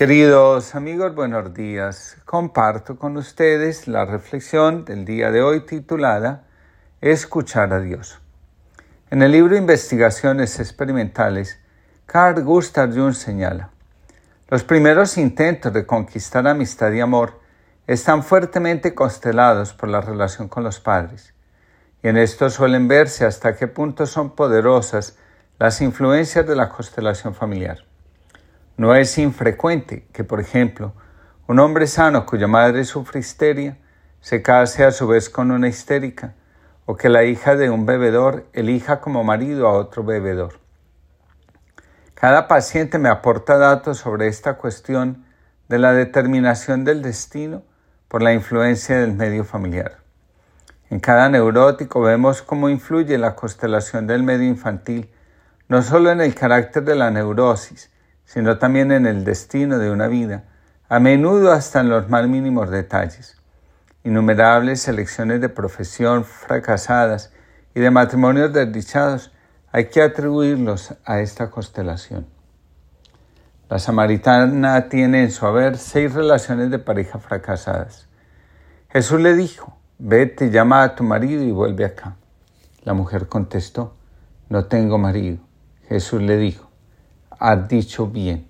Queridos amigos, buenos días. Comparto con ustedes la reflexión del día de hoy titulada Escuchar a Dios. En el libro Investigaciones Experimentales, Carl Gustav Jung señala, los primeros intentos de conquistar amistad y amor están fuertemente constelados por la relación con los padres, y en esto suelen verse hasta qué punto son poderosas las influencias de la constelación familiar. No es infrecuente que, por ejemplo, un hombre sano cuya madre sufre histeria se case a su vez con una histérica, o que la hija de un bebedor elija como marido a otro bebedor. Cada paciente me aporta datos sobre esta cuestión de la determinación del destino por la influencia del medio familiar. En cada neurótico vemos cómo influye la constelación del medio infantil, no solo en el carácter de la neurosis, sino también en el destino de una vida, a menudo hasta en los más mínimos detalles. Innumerables selecciones de profesión fracasadas y de matrimonios desdichados hay que atribuirlos a esta constelación. La samaritana tiene en su haber seis relaciones de pareja fracasadas. Jesús le dijo, vete, llama a tu marido y vuelve acá. La mujer contestó, no tengo marido. Jesús le dijo, has dicho bien,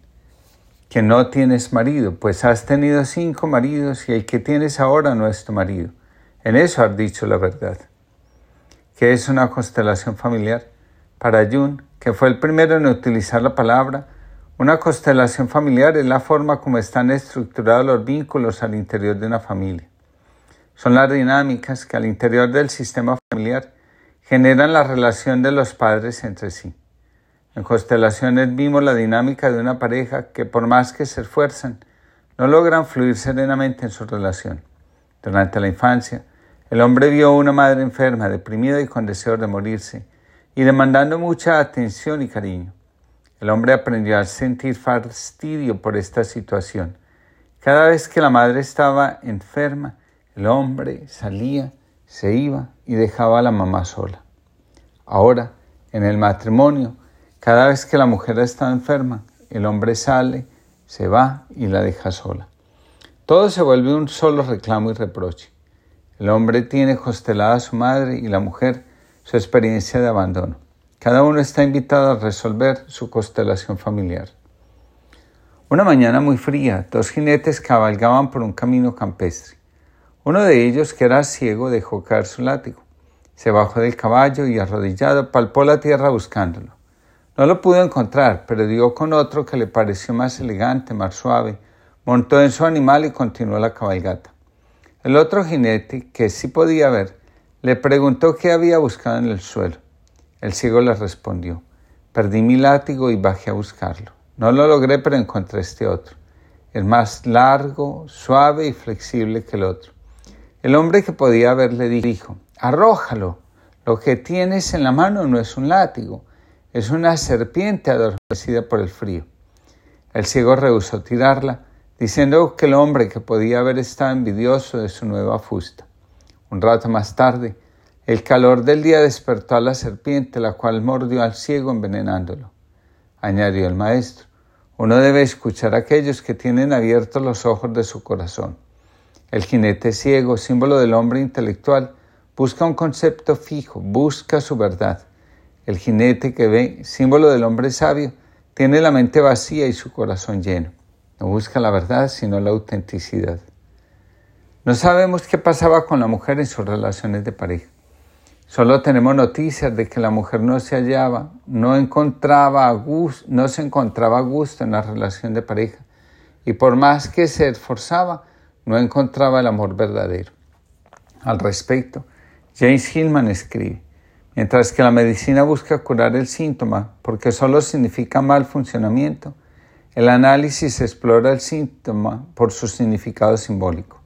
que no tienes marido, pues has tenido cinco maridos y el que tienes ahora no es tu marido. En eso has dicho la verdad. ¿Qué es una constelación familiar? Para Jung, que fue el primero en utilizar la palabra, una constelación familiar es la forma como están estructurados los vínculos al interior de una familia. Son las dinámicas que al interior del sistema familiar generan la relación de los padres entre sí. En constelaciones vimos la dinámica de una pareja que por más que se esfuerzan, no logran fluir serenamente en su relación. Durante la infancia, el hombre vio a una madre enferma, deprimida y con deseo de morirse, y demandando mucha atención y cariño. El hombre aprendió a sentir fastidio por esta situación. Cada vez que la madre estaba enferma, el hombre salía, se iba y dejaba a la mamá sola. Ahora, en el matrimonio, cada vez que la mujer está enferma, el hombre sale, se va y la deja sola. Todo se vuelve un solo reclamo y reproche. El hombre tiene constelada a su madre y la mujer su experiencia de abandono. Cada uno está invitado a resolver su constelación familiar. Una mañana muy fría, dos jinetes cabalgaban por un camino campestre. Uno de ellos, que era ciego, dejó caer su látigo. Se bajó del caballo y arrodillado palpó la tierra buscándolo. No lo pudo encontrar, pero dio con otro que le pareció más elegante, más suave. Montó en su animal y continuó la cabalgata. El otro jinete, que sí podía ver, le preguntó qué había buscado en el suelo. El ciego le respondió, perdí mi látigo y bajé a buscarlo. No lo logré, pero encontré este otro. Es más largo, suave y flexible que el otro. El hombre que podía ver le dijo, arrójalo. Lo que tienes en la mano no es un látigo, es una serpiente adormecida por el frío. El ciego rehusó tirarla, diciendo que el hombre que podía haber estado envidioso de su nueva fusta. Un rato más tarde, el calor del día despertó a la serpiente, la cual mordió al ciego envenenándolo. Añadió el maestro, uno debe escuchar a aquellos que tienen abiertos los ojos de su corazón. El jinete ciego, símbolo del hombre intelectual, busca un concepto fijo, busca su verdad. El jinete que ve, símbolo del hombre sabio, tiene la mente vacía y su corazón lleno. No busca la verdad, sino la autenticidad. No sabemos qué pasaba con la mujer en sus relaciones de pareja. Solo tenemos noticias de que la mujer no se hallaba, no encontraba gusto, no se encontraba a gusto en la relación de pareja y por más que se esforzaba, no encontraba el amor verdadero. Al respecto, James Hillman escribe, Mientras que la medicina busca curar el síntoma porque solo significa mal funcionamiento, el análisis explora el síntoma por su significado simbólico.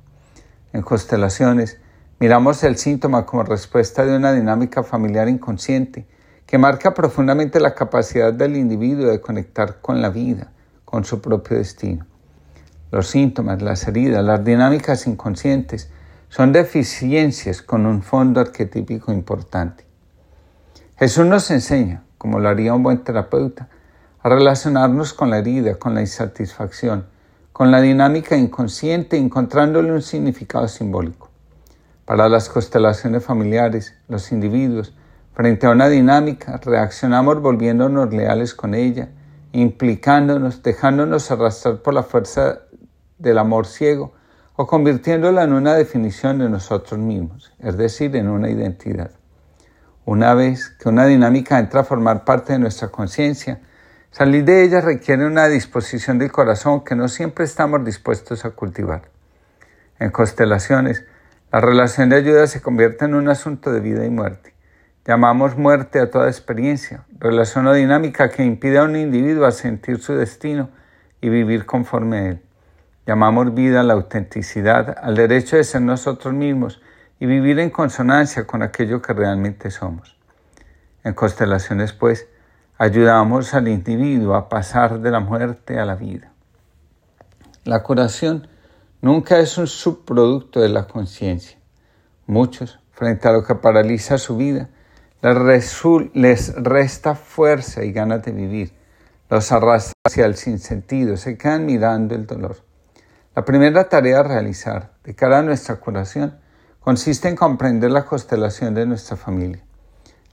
En constelaciones, miramos el síntoma como respuesta de una dinámica familiar inconsciente que marca profundamente la capacidad del individuo de conectar con la vida, con su propio destino. Los síntomas, las heridas, las dinámicas inconscientes son deficiencias con un fondo arquetípico importante. Jesús nos enseña, como lo haría un buen terapeuta, a relacionarnos con la herida, con la insatisfacción, con la dinámica inconsciente, encontrándole un significado simbólico. Para las constelaciones familiares, los individuos, frente a una dinámica, reaccionamos volviéndonos leales con ella, implicándonos, dejándonos arrastrar por la fuerza del amor ciego o convirtiéndola en una definición de nosotros mismos, es decir, en una identidad. Una vez que una dinámica entra a formar parte de nuestra conciencia, salir de ella requiere una disposición del corazón que no siempre estamos dispuestos a cultivar. En constelaciones, la relación de ayuda se convierte en un asunto de vida y muerte. Llamamos muerte a toda experiencia, relación o dinámica que impide a un individuo a sentir su destino y vivir conforme a él. Llamamos vida a la autenticidad, al derecho de ser nosotros mismos y vivir en consonancia con aquello que realmente somos. En constelaciones, pues, ayudamos al individuo a pasar de la muerte a la vida. La curación nunca es un subproducto de la conciencia. Muchos, frente a lo que paraliza su vida, les resta fuerza y ganas de vivir, los arrastra hacia el sinsentido, se quedan mirando el dolor. La primera tarea a realizar de cara a nuestra curación consiste en comprender la constelación de nuestra familia,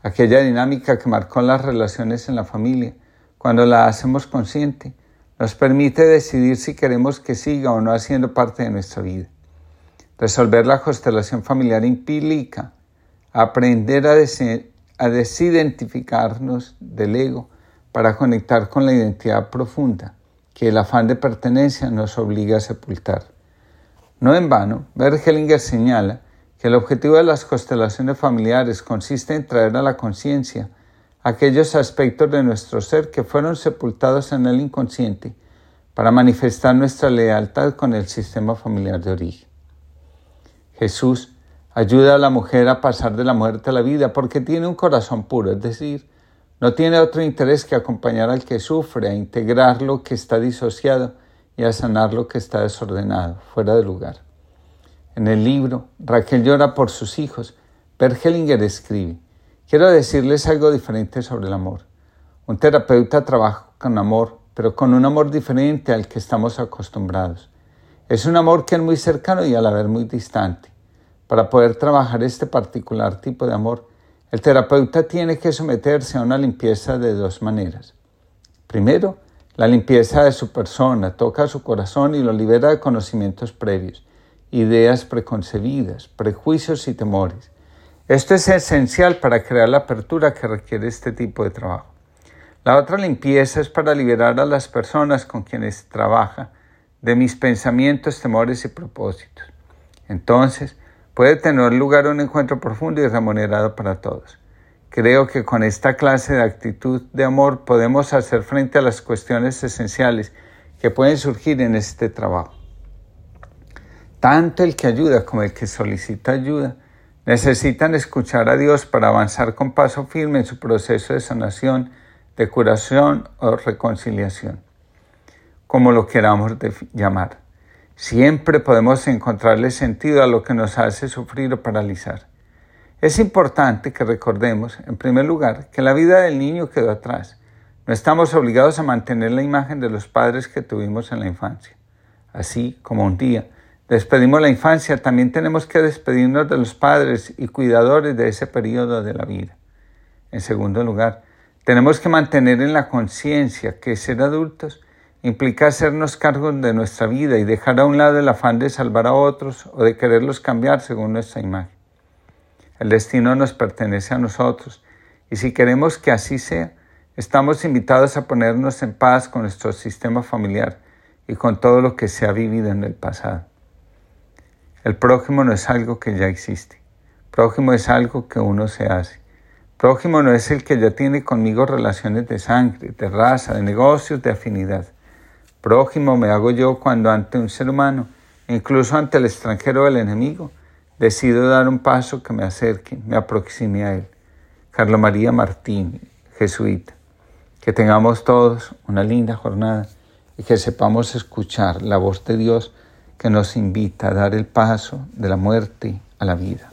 aquella dinámica que marcó las relaciones en la familia, cuando la hacemos consciente, nos permite decidir si queremos que siga o no haciendo parte de nuestra vida. Resolver la constelación familiar implica aprender a, desidentificarnos del ego para conectar con la identidad profunda que el afán de pertenencia nos obliga a sepultar. No en vano, Bergelinger señala que el objetivo de las constelaciones familiares consiste en traer a la conciencia aquellos aspectos de nuestro ser que fueron sepultados en el inconsciente para manifestar nuestra lealtad con el sistema familiar de origen. Jesús ayuda a la mujer a pasar de la muerte a la vida porque tiene un corazón puro, es decir, no tiene otro interés que acompañar al que sufre, a integrar lo que está disociado y a sanar lo que está desordenado, fuera de lugar. En el libro Raquel llora por sus hijos, Bergelinger escribe, Quiero decirles algo diferente sobre el amor. Un terapeuta trabaja con amor, pero con un amor diferente al que estamos acostumbrados. Es un amor que es muy cercano y a la muy distante. Para poder trabajar este particular tipo de amor, el terapeuta tiene que someterse a una limpieza de dos maneras. Primero, la limpieza de su persona toca su corazón y lo libera de conocimientos previos, ideas preconcebidas, prejuicios y temores. Esto es esencial para crear la apertura que requiere este tipo de trabajo. La otra limpieza es para liberar a las personas con quienes trabaja de mis pensamientos, temores y propósitos. Entonces, puede tener lugar un encuentro profundo y remunerado para todos. Creo que con esta clase de actitud de amor podemos hacer frente a las cuestiones esenciales que pueden surgir en este trabajo. Tanto el que ayuda como el que solicita ayuda Necesitan escuchar a Dios para avanzar con paso firme en su proceso de sanación, de curación o reconciliación, como lo queramos llamar. Siempre podemos encontrarle sentido a lo que nos hace sufrir o paralizar. Es importante que recordemos, en primer lugar, que la vida del niño quedó atrás. No estamos obligados a mantener la imagen de los padres que tuvimos en la infancia. Así como un día despedimos la infancia, también tenemos que despedirnos de los padres y cuidadores de ese periodo de la vida. En segundo lugar, tenemos que mantener en la conciencia que ser adultos implica hacernos cargo de nuestra vida y dejar a un lado el afán de salvar a otros o de quererlos cambiar según nuestra imagen. El destino nos pertenece a nosotros y si queremos que así sea, estamos invitados a ponernos en paz con nuestro sistema familiar y con todo lo que se ha vivido en el pasado. El prójimo no es algo que ya existe. Prójimo es algo que uno se hace. Prójimo no es el que ya tiene conmigo relaciones de sangre, de raza, de negocios, de afinidad. Prójimo me hago yo cuando ante un ser humano, incluso ante el extranjero o el enemigo, decido dar un paso que me acerque, me aproxime a él. Carlo María Martín, jesuita. Que tengamos todos una linda jornada y que sepamos escuchar la voz de Dios que nos invita a dar el paso de la muerte a la vida.